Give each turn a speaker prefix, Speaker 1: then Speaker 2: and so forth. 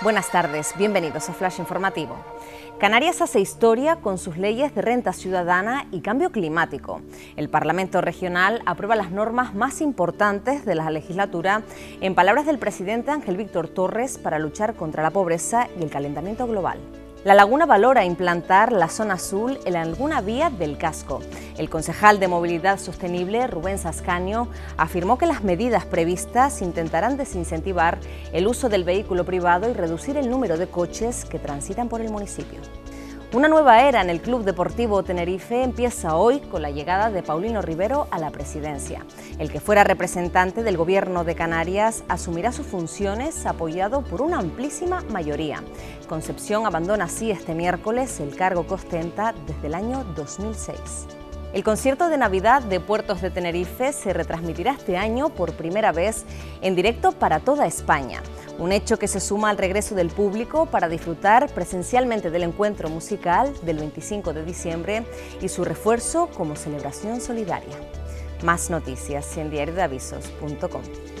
Speaker 1: Buenas tardes, bienvenidos a Flash Informativo. Canarias hace historia con sus leyes de renta ciudadana y cambio climático. El Parlamento Regional aprueba las normas más importantes de la legislatura, en palabras del presidente Ángel Víctor Torres, para luchar contra la pobreza y el calentamiento global. La Laguna valora implantar la zona azul en alguna vía del casco. El concejal de Movilidad Sostenible, Rubén Sascaño, afirmó que las medidas previstas intentarán desincentivar el uso del vehículo privado y reducir el número de coches que transitan por el municipio. Una nueva era en el Club Deportivo Tenerife empieza hoy con la llegada de Paulino Rivero a la presidencia. El que fuera representante del Gobierno de Canarias asumirá sus funciones apoyado por una amplísima mayoría. Concepción abandona así este miércoles el cargo que ostenta desde el año 2006. El concierto de Navidad de Puertos de Tenerife se retransmitirá este año por primera vez en directo para toda España, un hecho que se suma al regreso del público para disfrutar presencialmente del encuentro musical del 25 de diciembre y su refuerzo como celebración solidaria. Más noticias en.